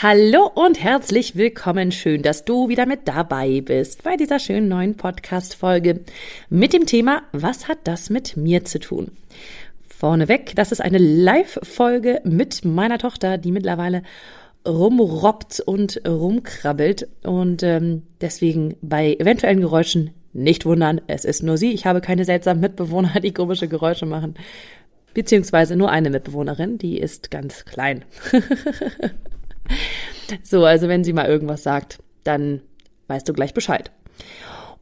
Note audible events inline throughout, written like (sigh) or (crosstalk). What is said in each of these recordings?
Hallo und herzlich willkommen. Schön, dass du wieder mit dabei bist bei dieser schönen neuen Podcast-Folge mit dem Thema Was hat das mit mir zu tun? Vorneweg, das ist eine Live-Folge mit meiner Tochter, die mittlerweile rumrobbt und rumkrabbelt und ähm, deswegen bei eventuellen Geräuschen nicht wundern, es ist nur sie. Ich habe keine seltsamen Mitbewohner, die komische Geräusche machen. Beziehungsweise nur eine Mitbewohnerin, die ist ganz klein. (laughs) So, also wenn sie mal irgendwas sagt, dann weißt du gleich Bescheid.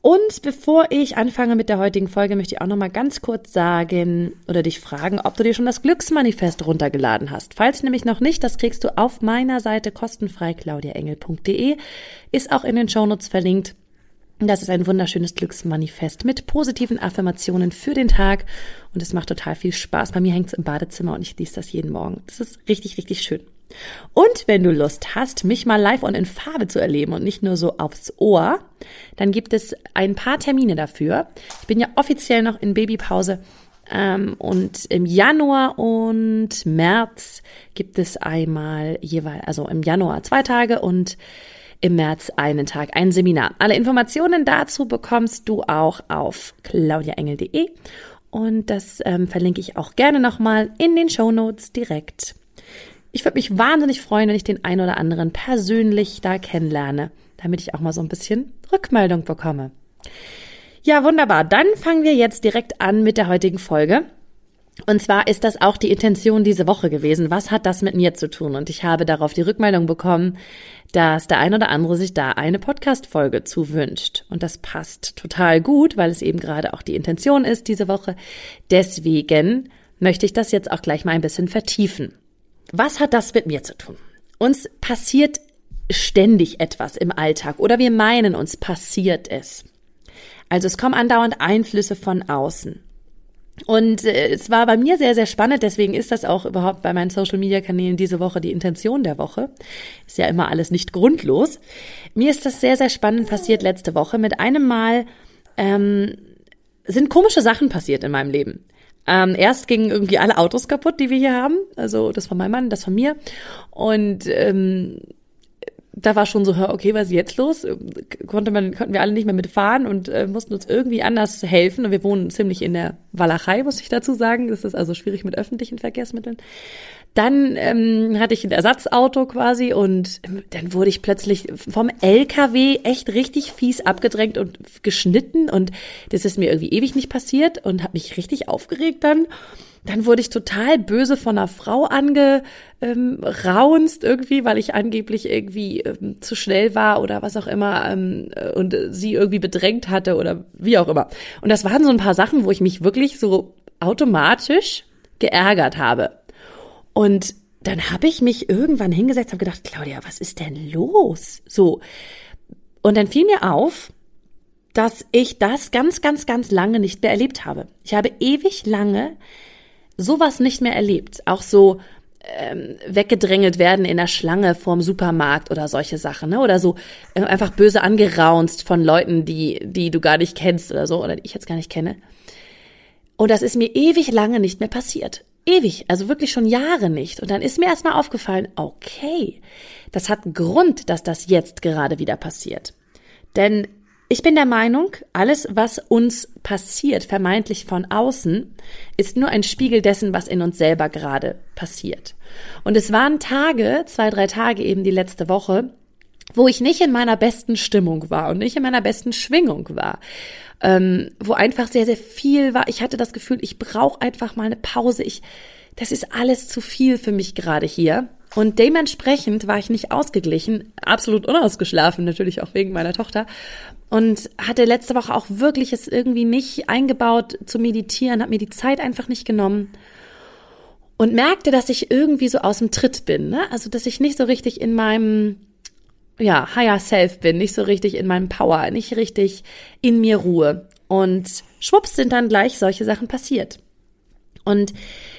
Und bevor ich anfange mit der heutigen Folge, möchte ich auch noch mal ganz kurz sagen oder dich fragen, ob du dir schon das Glücksmanifest runtergeladen hast. Falls nämlich noch nicht, das kriegst du auf meiner Seite kostenfrei claudiaengel.de, ist auch in den Shownotes verlinkt. Das ist ein wunderschönes Glücksmanifest mit positiven Affirmationen für den Tag und es macht total viel Spaß. Bei mir hängt es im Badezimmer und ich lese das jeden Morgen. Das ist richtig, richtig schön. Und wenn du Lust hast, mich mal live und in Farbe zu erleben und nicht nur so aufs Ohr, dann gibt es ein paar Termine dafür. Ich bin ja offiziell noch in Babypause. Ähm, und im Januar und März gibt es einmal jeweils, also im Januar zwei Tage und im März einen Tag ein Seminar. Alle Informationen dazu bekommst du auch auf claudiaengel.de und das ähm, verlinke ich auch gerne nochmal in den Show Notes direkt. Ich würde mich wahnsinnig freuen, wenn ich den einen oder anderen persönlich da kennenlerne, damit ich auch mal so ein bisschen Rückmeldung bekomme. Ja, wunderbar. Dann fangen wir jetzt direkt an mit der heutigen Folge. Und zwar ist das auch die Intention diese Woche gewesen. Was hat das mit mir zu tun? Und ich habe darauf die Rückmeldung bekommen, dass der ein oder andere sich da eine Podcast-Folge zuwünscht. Und das passt total gut, weil es eben gerade auch die Intention ist diese Woche. Deswegen möchte ich das jetzt auch gleich mal ein bisschen vertiefen. Was hat das mit mir zu tun? Uns passiert ständig etwas im Alltag oder wir meinen, uns passiert es. Also es kommen andauernd Einflüsse von außen. Und äh, es war bei mir sehr, sehr spannend, deswegen ist das auch überhaupt bei meinen Social-Media-Kanälen diese Woche die Intention der Woche. Ist ja immer alles nicht grundlos. Mir ist das sehr, sehr spannend passiert letzte Woche. Mit einem Mal ähm, sind komische Sachen passiert in meinem Leben. Ähm, erst gingen irgendwie alle Autos kaputt, die wir hier haben. Also das von meinem Mann, das von mir. Und ähm, da war schon so, okay, was ist jetzt los? Konnte man, konnten wir alle nicht mehr mitfahren und äh, mussten uns irgendwie anders helfen. Und wir wohnen ziemlich in der Walachei, muss ich dazu sagen. Das ist also schwierig mit öffentlichen Verkehrsmitteln. Dann ähm, hatte ich ein Ersatzauto quasi und dann wurde ich plötzlich vom LKW echt richtig fies abgedrängt und geschnitten und das ist mir irgendwie ewig nicht passiert und habe mich richtig aufgeregt dann. Dann wurde ich total böse von einer Frau angeraunzt ähm, irgendwie, weil ich angeblich irgendwie ähm, zu schnell war oder was auch immer ähm, und sie irgendwie bedrängt hatte oder wie auch immer. Und das waren so ein paar Sachen, wo ich mich wirklich so automatisch geärgert habe. Und dann habe ich mich irgendwann hingesetzt, habe gedacht, Claudia, was ist denn los? So. Und dann fiel mir auf, dass ich das ganz, ganz, ganz lange nicht mehr erlebt habe. Ich habe ewig lange sowas nicht mehr erlebt. Auch so ähm, weggedrängelt werden in der Schlange vorm Supermarkt oder solche Sachen, ne? Oder so äh, einfach böse angeraunzt von Leuten, die, die du gar nicht kennst oder so, oder die ich jetzt gar nicht kenne. Und das ist mir ewig lange nicht mehr passiert. Ewig, also wirklich schon Jahre nicht. Und dann ist mir erstmal aufgefallen, okay, das hat einen Grund, dass das jetzt gerade wieder passiert. Denn ich bin der Meinung, alles, was uns passiert, vermeintlich von außen, ist nur ein Spiegel dessen, was in uns selber gerade passiert. Und es waren Tage, zwei, drei Tage eben die letzte Woche, wo ich nicht in meiner besten Stimmung war und nicht in meiner besten Schwingung war, ähm, wo einfach sehr, sehr viel war. Ich hatte das Gefühl, ich brauche einfach mal eine Pause. Ich, das ist alles zu viel für mich gerade hier. Und dementsprechend war ich nicht ausgeglichen, absolut unausgeschlafen, natürlich auch wegen meiner Tochter. Und hatte letzte Woche auch wirklich es irgendwie nicht eingebaut zu meditieren, habe mir die Zeit einfach nicht genommen und merkte, dass ich irgendwie so aus dem Tritt bin. Ne? Also, dass ich nicht so richtig in meinem ja, Higher Self bin, nicht so richtig in meinem Power, nicht richtig in mir Ruhe. Und schwupps sind dann gleich solche Sachen passiert. Und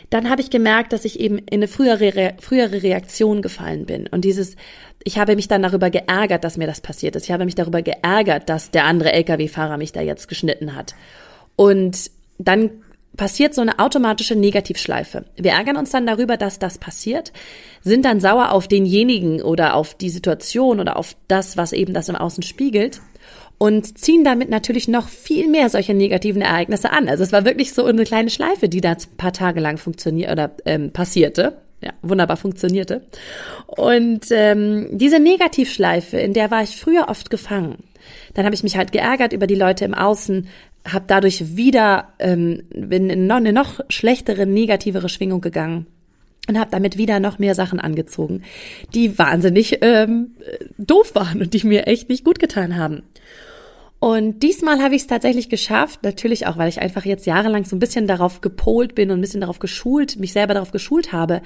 dann habe ich gemerkt, dass ich eben in eine frühere, frühere Reaktion gefallen bin. Und dieses, ich habe mich dann darüber geärgert, dass mir das passiert ist. Ich habe mich darüber geärgert, dass der andere Lkw-Fahrer mich da jetzt geschnitten hat. Und dann passiert so eine automatische Negativschleife. Wir ärgern uns dann darüber, dass das passiert, sind dann sauer auf denjenigen oder auf die Situation oder auf das, was eben das im Außen spiegelt und ziehen damit natürlich noch viel mehr solche negativen Ereignisse an. Also es war wirklich so eine kleine Schleife, die da ein paar Tage lang funktioniert oder ähm, passierte. Ja, wunderbar funktionierte. Und ähm, diese Negativschleife, in der war ich früher oft gefangen. Dann habe ich mich halt geärgert über die Leute im Außen, habe dadurch wieder ähm, bin in noch, eine noch schlechtere, negativere Schwingung gegangen und habe damit wieder noch mehr Sachen angezogen, die wahnsinnig ähm, doof waren und die mir echt nicht gut getan haben. Und diesmal habe ich es tatsächlich geschafft, natürlich auch, weil ich einfach jetzt jahrelang so ein bisschen darauf gepolt bin und ein bisschen darauf geschult, mich selber darauf geschult habe,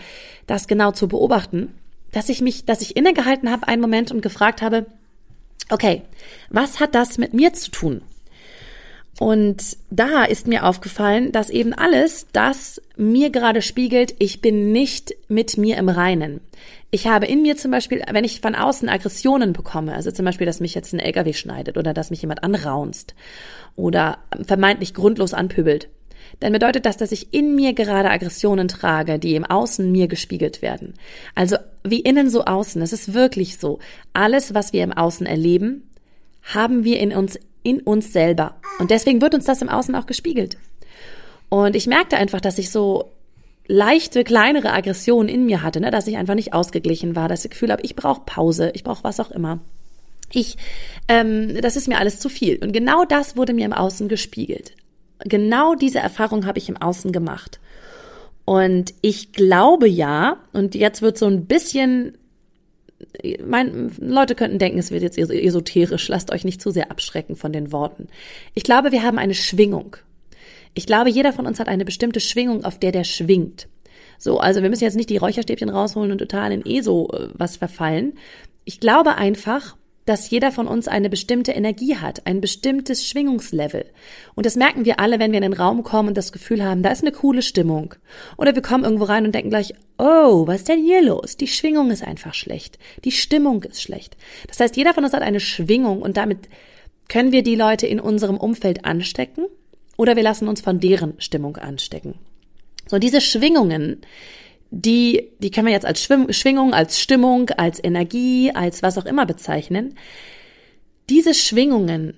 das genau zu beobachten, dass ich mich, dass ich innegehalten habe einen Moment und gefragt habe, okay, was hat das mit mir zu tun? Und da ist mir aufgefallen, dass eben alles das mir gerade spiegelt, ich bin nicht mit mir im Reinen. Ich habe in mir zum Beispiel, wenn ich von außen Aggressionen bekomme, also zum Beispiel, dass mich jetzt ein LKW schneidet oder dass mich jemand anraunst oder vermeintlich grundlos anpöbelt, dann bedeutet das, dass ich in mir gerade Aggressionen trage, die im Außen mir gespiegelt werden. Also wie innen so außen. Es ist wirklich so. Alles, was wir im Außen erleben, haben wir in uns in uns selber. Und deswegen wird uns das im Außen auch gespiegelt. Und ich merkte einfach, dass ich so leichte, kleinere Aggressionen in mir hatte, ne? dass ich einfach nicht ausgeglichen war, dass ich das Gefühl habe, ich brauche Pause, ich brauche was auch immer. Ich, ähm, das ist mir alles zu viel. Und genau das wurde mir im Außen gespiegelt. Genau diese Erfahrung habe ich im Außen gemacht. Und ich glaube ja, und jetzt wird so ein bisschen mein, Leute könnten denken, es wird jetzt esoterisch. Lasst euch nicht zu sehr abschrecken von den Worten. Ich glaube, wir haben eine Schwingung. Ich glaube, jeder von uns hat eine bestimmte Schwingung, auf der der schwingt. So, also wir müssen jetzt nicht die Räucherstäbchen rausholen und total in ESO äh, was verfallen. Ich glaube einfach, dass jeder von uns eine bestimmte Energie hat, ein bestimmtes Schwingungslevel. Und das merken wir alle, wenn wir in den Raum kommen und das Gefühl haben, da ist eine coole Stimmung. Oder wir kommen irgendwo rein und denken gleich, oh, was ist denn hier los? Die Schwingung ist einfach schlecht. Die Stimmung ist schlecht. Das heißt, jeder von uns hat eine Schwingung und damit können wir die Leute in unserem Umfeld anstecken oder wir lassen uns von deren Stimmung anstecken. So, diese Schwingungen, die, die können wir jetzt als Schwingung, als Stimmung, als Energie, als was auch immer bezeichnen. Diese Schwingungen,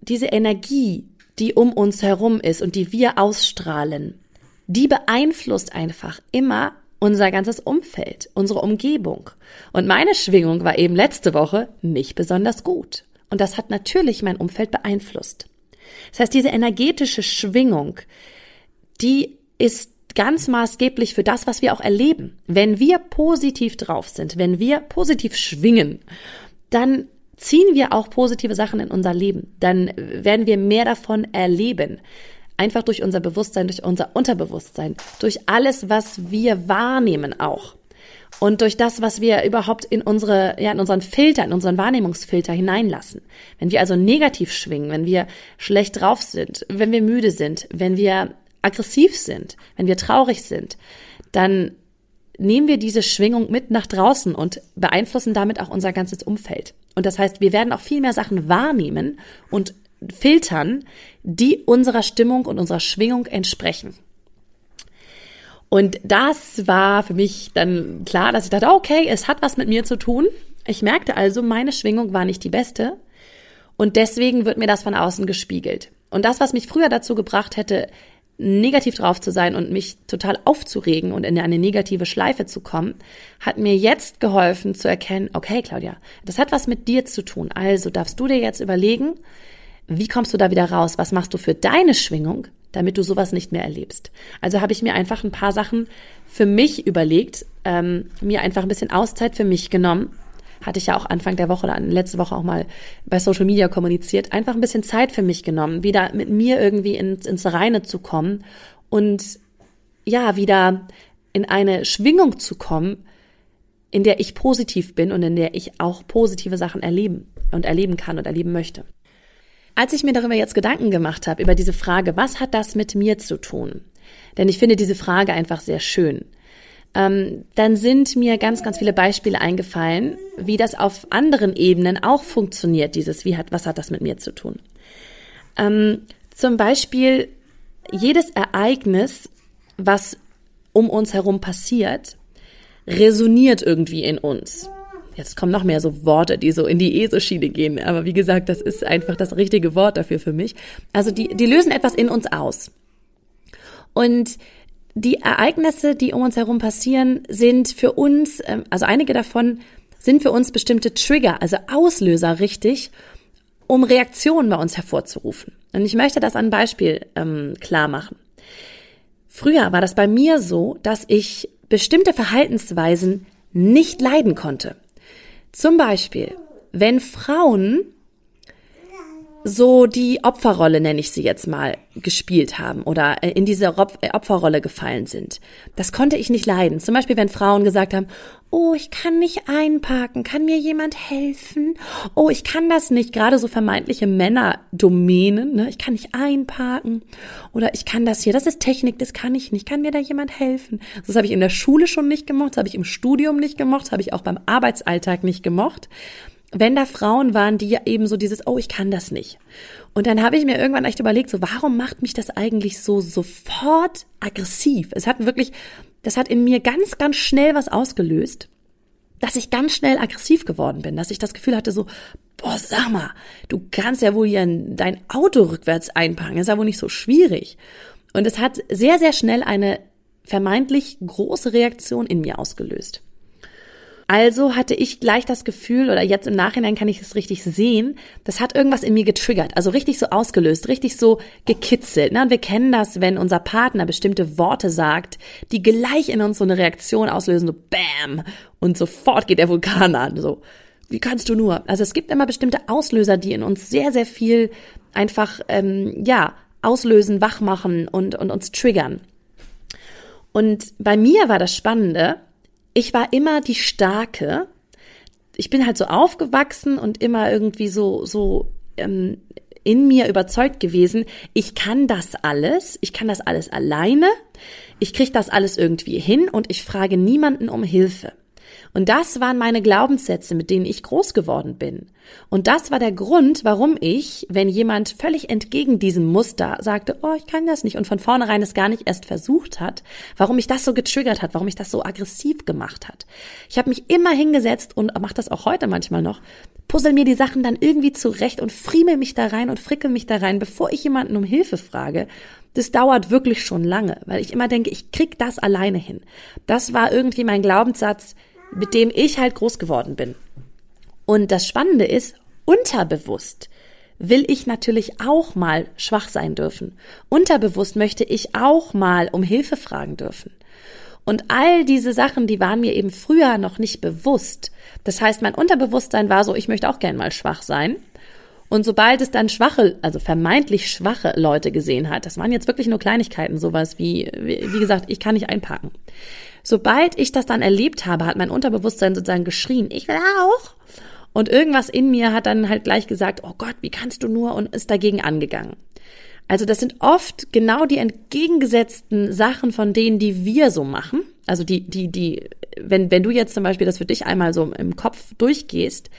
diese Energie, die um uns herum ist und die wir ausstrahlen, die beeinflusst einfach immer unser ganzes Umfeld, unsere Umgebung. Und meine Schwingung war eben letzte Woche nicht besonders gut. Und das hat natürlich mein Umfeld beeinflusst. Das heißt, diese energetische Schwingung, die ist ganz maßgeblich für das, was wir auch erleben. Wenn wir positiv drauf sind, wenn wir positiv schwingen, dann ziehen wir auch positive Sachen in unser Leben. Dann werden wir mehr davon erleben. Einfach durch unser Bewusstsein, durch unser Unterbewusstsein, durch alles, was wir wahrnehmen auch. Und durch das, was wir überhaupt in unsere, ja, in unseren Filter, in unseren Wahrnehmungsfilter hineinlassen. Wenn wir also negativ schwingen, wenn wir schlecht drauf sind, wenn wir müde sind, wenn wir aggressiv sind, wenn wir traurig sind, dann nehmen wir diese Schwingung mit nach draußen und beeinflussen damit auch unser ganzes Umfeld. Und das heißt, wir werden auch viel mehr Sachen wahrnehmen und filtern, die unserer Stimmung und unserer Schwingung entsprechen. Und das war für mich dann klar, dass ich dachte, okay, es hat was mit mir zu tun. Ich merkte also, meine Schwingung war nicht die beste. Und deswegen wird mir das von außen gespiegelt. Und das, was mich früher dazu gebracht hätte, negativ drauf zu sein und mich total aufzuregen und in eine negative Schleife zu kommen, hat mir jetzt geholfen zu erkennen, okay, Claudia, das hat was mit dir zu tun. Also darfst du dir jetzt überlegen, wie kommst du da wieder raus? Was machst du für deine Schwingung, damit du sowas nicht mehr erlebst? Also habe ich mir einfach ein paar Sachen für mich überlegt, ähm, mir einfach ein bisschen Auszeit für mich genommen hatte ich ja auch Anfang der Woche oder letzte Woche auch mal bei Social Media kommuniziert, einfach ein bisschen Zeit für mich genommen, wieder mit mir irgendwie ins, ins Reine zu kommen und ja, wieder in eine Schwingung zu kommen, in der ich positiv bin und in der ich auch positive Sachen erleben und erleben kann und erleben möchte. Als ich mir darüber jetzt Gedanken gemacht habe, über diese Frage, was hat das mit mir zu tun, Denn ich finde diese Frage einfach sehr schön. Ähm, dann sind mir ganz, ganz viele Beispiele eingefallen, wie das auf anderen Ebenen auch funktioniert, dieses, wie hat, was hat das mit mir zu tun? Ähm, zum Beispiel jedes Ereignis, was um uns herum passiert, resoniert irgendwie in uns. Jetzt kommen noch mehr so Worte, die so in die ESO-Schiene gehen. Aber wie gesagt, das ist einfach das richtige Wort dafür für mich. Also die, die lösen etwas in uns aus. Und die Ereignisse, die um uns herum passieren, sind für uns, ähm, also einige davon sind für uns bestimmte Trigger, also Auslöser richtig, um Reaktionen bei uns hervorzurufen. Und ich möchte das an Beispiel ähm, klar machen. Früher war das bei mir so, dass ich bestimmte Verhaltensweisen nicht leiden konnte. Zum Beispiel, wenn Frauen so die Opferrolle, nenne ich sie jetzt mal, gespielt haben oder äh, in diese äh, Opferrolle gefallen sind. Das konnte ich nicht leiden. Zum Beispiel, wenn Frauen gesagt haben, oh, ich kann nicht einparken, kann mir jemand helfen? Oh, ich kann das nicht. Gerade so vermeintliche Männerdomänen, ne? ich kann nicht einparken oder ich kann das hier, das ist Technik, das kann ich nicht, kann mir da jemand helfen? Das habe ich in der Schule schon nicht gemocht, das habe ich im Studium nicht gemocht, das habe ich auch beim Arbeitsalltag nicht gemocht wenn da Frauen waren, die eben so dieses, oh, ich kann das nicht. Und dann habe ich mir irgendwann echt überlegt, so, warum macht mich das eigentlich so sofort aggressiv? Es hat wirklich, das hat in mir ganz, ganz schnell was ausgelöst, dass ich ganz schnell aggressiv geworden bin, dass ich das Gefühl hatte, so, boah, sag mal, du kannst ja wohl hier dein Auto rückwärts einpacken, ist ja wohl nicht so schwierig. Und es hat sehr, sehr schnell eine vermeintlich große Reaktion in mir ausgelöst. Also hatte ich gleich das Gefühl, oder jetzt im Nachhinein kann ich es richtig sehen, das hat irgendwas in mir getriggert, also richtig so ausgelöst, richtig so gekitzelt. Ne? Und wir kennen das, wenn unser Partner bestimmte Worte sagt, die gleich in uns so eine Reaktion auslösen, so Bam! Und sofort geht der Vulkan an, so. Wie kannst du nur? Also es gibt immer bestimmte Auslöser, die in uns sehr, sehr viel einfach, ähm, ja, auslösen, wach machen und, und uns triggern. Und bei mir war das Spannende, ich war immer die Starke. Ich bin halt so aufgewachsen und immer irgendwie so, so ähm, in mir überzeugt gewesen, ich kann das alles, ich kann das alles alleine, ich kriege das alles irgendwie hin und ich frage niemanden um Hilfe. Und das waren meine Glaubenssätze, mit denen ich groß geworden bin. Und das war der Grund, warum ich, wenn jemand völlig entgegen diesem Muster sagte, oh, ich kann das nicht und von vornherein es gar nicht erst versucht hat, warum mich das so getriggert hat, warum mich das so aggressiv gemacht hat. Ich habe mich immer hingesetzt und mache das auch heute manchmal noch, puzzle mir die Sachen dann irgendwie zurecht und friemel mich da rein und frickel mich da rein, bevor ich jemanden um Hilfe frage. Das dauert wirklich schon lange, weil ich immer denke, ich krieg das alleine hin. Das war irgendwie mein Glaubenssatz, mit dem ich halt groß geworden bin. Und das Spannende ist, unterbewusst will ich natürlich auch mal schwach sein dürfen. Unterbewusst möchte ich auch mal um Hilfe fragen dürfen. Und all diese Sachen, die waren mir eben früher noch nicht bewusst. Das heißt, mein Unterbewusstsein war so, ich möchte auch gern mal schwach sein. Und sobald es dann schwache, also vermeintlich schwache Leute gesehen hat, das waren jetzt wirklich nur Kleinigkeiten, sowas wie, wie gesagt, ich kann nicht einpacken. Sobald ich das dann erlebt habe, hat mein Unterbewusstsein sozusagen geschrien, ich will auch. Und irgendwas in mir hat dann halt gleich gesagt, oh Gott, wie kannst du nur und ist dagegen angegangen. Also das sind oft genau die entgegengesetzten Sachen von denen, die wir so machen. Also die, die, die, wenn, wenn du jetzt zum Beispiel das für dich einmal so im Kopf durchgehst,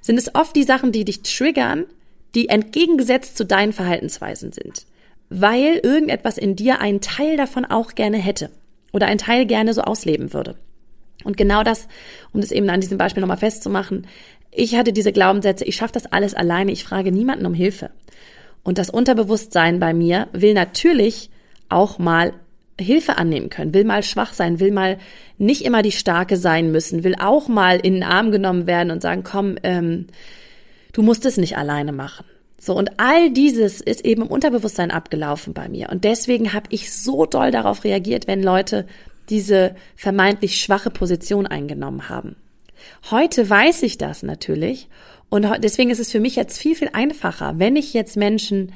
sind es oft die Sachen, die dich triggern, die entgegengesetzt zu deinen Verhaltensweisen sind. Weil irgendetwas in dir einen Teil davon auch gerne hätte oder ein Teil gerne so ausleben würde. Und genau das, um das eben an diesem Beispiel nochmal festzumachen, ich hatte diese Glaubenssätze, ich schaffe das alles alleine, ich frage niemanden um Hilfe. Und das Unterbewusstsein bei mir will natürlich auch mal Hilfe annehmen können, will mal schwach sein, will mal nicht immer die Starke sein müssen, will auch mal in den Arm genommen werden und sagen, komm, ähm, du musst es nicht alleine machen. So, und all dieses ist eben im Unterbewusstsein abgelaufen bei mir. Und deswegen habe ich so doll darauf reagiert, wenn Leute diese vermeintlich schwache Position eingenommen haben. Heute weiß ich das natürlich. Und deswegen ist es für mich jetzt viel, viel einfacher, wenn ich jetzt Menschen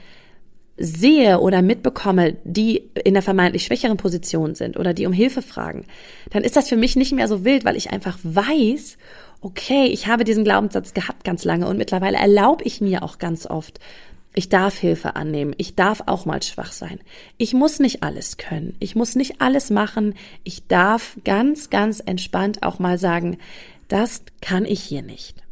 sehe oder mitbekomme, die in der vermeintlich schwächeren Position sind oder die um Hilfe fragen, dann ist das für mich nicht mehr so wild, weil ich einfach weiß, okay, ich habe diesen Glaubenssatz gehabt ganz lange und mittlerweile erlaube ich mir auch ganz oft, Ich darf Hilfe annehmen. Ich darf auch mal schwach sein. Ich muss nicht alles können. Ich muss nicht alles machen. Ich darf ganz, ganz entspannt auch mal sagen, das kann ich hier nicht.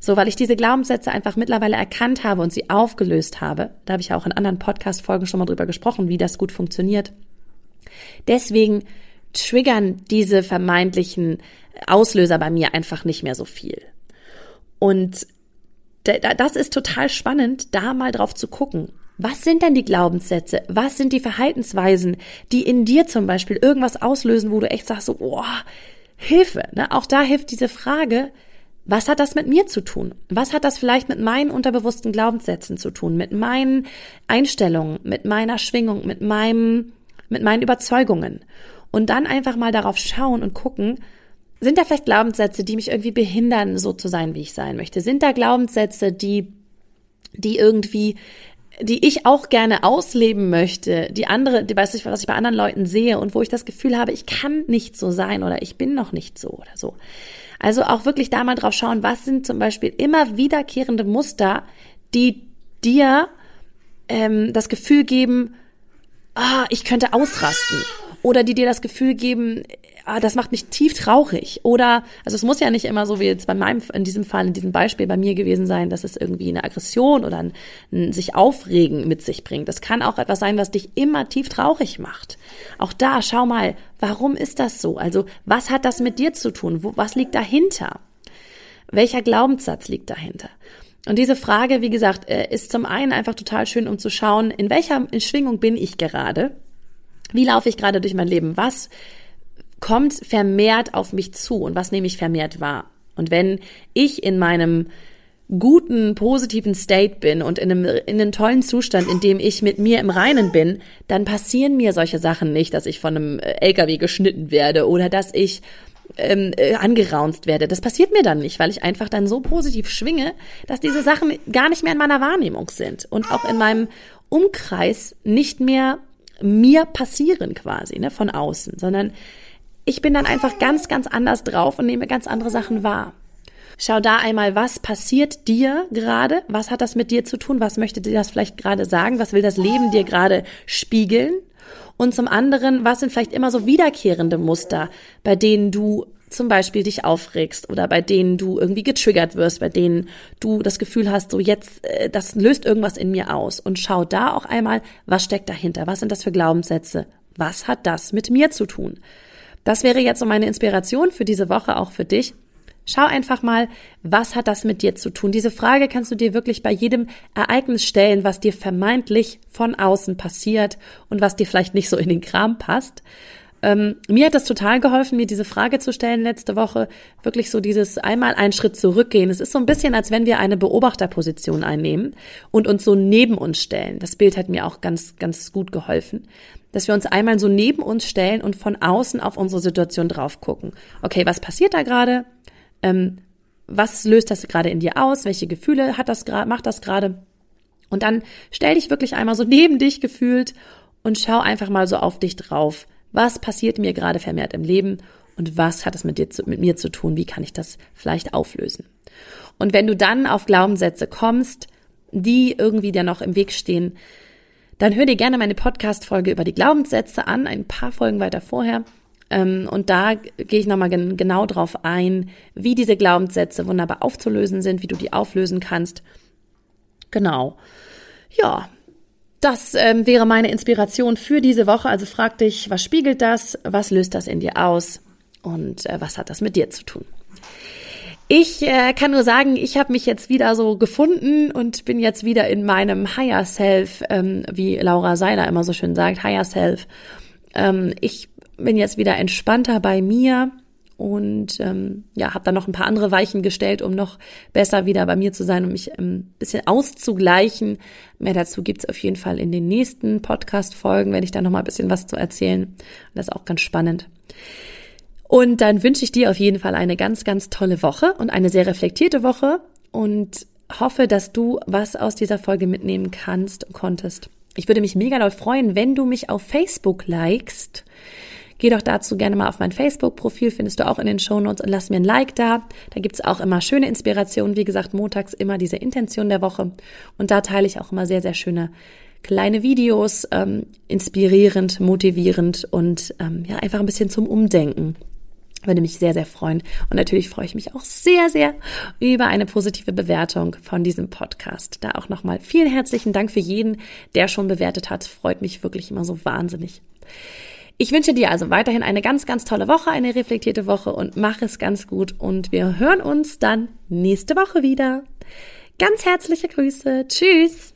So, weil ich diese Glaubenssätze einfach mittlerweile erkannt habe und sie aufgelöst habe. Da habe ich auch in anderen Podcast-Folgen schon mal drüber gesprochen, wie das gut funktioniert. Deswegen triggern diese vermeintlichen Auslöser bei mir einfach nicht mehr so viel. Und das ist total spannend, da mal drauf zu gucken. Was sind denn die Glaubenssätze? Was sind die Verhaltensweisen, die in dir zum Beispiel irgendwas auslösen, wo du echt sagst, so, oh, Hilfe. Ne? Auch da hilft diese Frage, was hat das mit mir zu tun? Was hat das vielleicht mit meinen unterbewussten Glaubenssätzen zu tun? Mit meinen Einstellungen, mit meiner Schwingung, mit meinem, mit meinen Überzeugungen? Und dann einfach mal darauf schauen und gucken, sind da vielleicht Glaubenssätze, die mich irgendwie behindern, so zu sein, wie ich sein möchte? Sind da Glaubenssätze, die, die irgendwie, die ich auch gerne ausleben möchte, die andere, die weiß ich, was ich bei anderen Leuten sehe und wo ich das Gefühl habe, ich kann nicht so sein oder ich bin noch nicht so oder so. Also auch wirklich da mal drauf schauen, was sind zum Beispiel immer wiederkehrende Muster, die dir ähm, das Gefühl geben, ah, ich könnte ausrasten. Oder die dir das Gefühl geben, ah, das macht mich tief traurig. Oder, also es muss ja nicht immer so wie jetzt bei meinem, in diesem Fall, in diesem Beispiel bei mir gewesen sein, dass es irgendwie eine Aggression oder ein, ein sich aufregen mit sich bringt. Das kann auch etwas sein, was dich immer tief traurig macht. Auch da, schau mal, warum ist das so? Also, was hat das mit dir zu tun? Wo, was liegt dahinter? Welcher Glaubenssatz liegt dahinter? Und diese Frage, wie gesagt, äh, ist zum einen einfach total schön, um zu schauen, in welcher Schwingung bin ich gerade? Wie laufe ich gerade durch mein Leben? Was kommt vermehrt auf mich zu und was nehme ich vermehrt wahr? Und wenn ich in meinem guten, positiven State bin und in einem, in einem tollen Zustand, in dem ich mit mir im Reinen bin, dann passieren mir solche Sachen nicht, dass ich von einem äh, LKW geschnitten werde oder dass ich ähm, äh, angeraunzt werde. Das passiert mir dann nicht, weil ich einfach dann so positiv schwinge, dass diese Sachen gar nicht mehr in meiner Wahrnehmung sind und auch in meinem Umkreis nicht mehr mir passieren quasi, ne, von außen, sondern ich bin dann einfach ganz, ganz anders drauf und nehme ganz andere Sachen wahr. Schau da einmal, was passiert dir gerade? Was hat das mit dir zu tun? Was möchte dir das vielleicht gerade sagen? Was will das Leben dir gerade spiegeln? Und zum anderen, was sind vielleicht immer so wiederkehrende Muster, bei denen du zum Beispiel dich aufregst oder bei denen du irgendwie getriggert wirst, bei denen du das Gefühl hast, so jetzt, äh, das löst irgendwas in mir aus. Und schau da auch einmal, was steckt dahinter? Was sind das für Glaubenssätze? Was hat das mit mir zu tun? Das wäre jetzt so meine Inspiration für diese Woche auch für dich. Schau einfach mal, was hat das mit dir zu tun? Diese Frage kannst du dir wirklich bei jedem Ereignis stellen, was dir vermeintlich von außen passiert und was dir vielleicht nicht so in den Kram passt. Ähm, mir hat das total geholfen, mir diese Frage zu stellen letzte Woche. Wirklich so dieses einmal einen Schritt zurückgehen. Es ist so ein bisschen, als wenn wir eine Beobachterposition einnehmen und uns so neben uns stellen. Das Bild hat mir auch ganz, ganz gut geholfen. Dass wir uns einmal so neben uns stellen und von außen auf unsere Situation drauf gucken. Okay, was passiert da gerade? Ähm, was löst das gerade in dir aus? Welche Gefühle hat das gerade, macht das gerade? Und dann stell dich wirklich einmal so neben dich gefühlt und schau einfach mal so auf dich drauf was passiert mir gerade vermehrt im Leben und was hat es mit, dir zu, mit mir zu tun? Wie kann ich das vielleicht auflösen? Und wenn du dann auf Glaubenssätze kommst, die irgendwie dir noch im Weg stehen, dann hör dir gerne meine Podcast-Folge über die Glaubenssätze an, ein paar Folgen weiter vorher. Ähm, und da gehe ich nochmal genau drauf ein, wie diese Glaubenssätze wunderbar aufzulösen sind, wie du die auflösen kannst. Genau. Ja, das ähm, wäre meine Inspiration für diese Woche. Also frag dich, was spiegelt das? Was löst das in dir aus? Und äh, was hat das mit dir zu tun? Ich äh, kann nur sagen, ich habe mich jetzt wieder so gefunden und bin jetzt wieder in meinem Higher Self, ähm, wie Laura Seiler immer so schön sagt, Higher Self. Ähm, ich bin jetzt wieder entspannter bei mir und ähm, ja, habe dann noch ein paar andere Weichen gestellt, um noch besser wieder bei mir zu sein, um mich ein ähm, bisschen auszugleichen. Mehr dazu gibt's auf jeden Fall in den nächsten Podcast-Folgen, wenn ich da noch mal ein bisschen was zu erzählen. Das ist auch ganz spannend. Und dann wünsche ich dir auf jeden Fall eine ganz, ganz tolle Woche und eine sehr reflektierte Woche und hoffe, dass du was aus dieser Folge mitnehmen kannst und konntest. Ich würde mich mega doll freuen, wenn du mich auf Facebook likest Geh doch dazu gerne mal auf mein Facebook-Profil, findest du auch in den Shownotes und lass mir ein Like da. Da gibt's auch immer schöne Inspirationen. Wie gesagt, montags immer diese Intention der Woche. Und da teile ich auch immer sehr, sehr schöne kleine Videos, ähm, inspirierend, motivierend und ähm, ja, einfach ein bisschen zum Umdenken. Würde mich sehr, sehr freuen. Und natürlich freue ich mich auch sehr, sehr über eine positive Bewertung von diesem Podcast. Da auch nochmal vielen herzlichen Dank für jeden, der schon bewertet hat. Freut mich wirklich immer so wahnsinnig. Ich wünsche dir also weiterhin eine ganz, ganz tolle Woche, eine reflektierte Woche und mach es ganz gut. Und wir hören uns dann nächste Woche wieder. Ganz herzliche Grüße. Tschüss.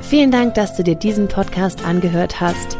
Vielen Dank, dass du dir diesen Podcast angehört hast.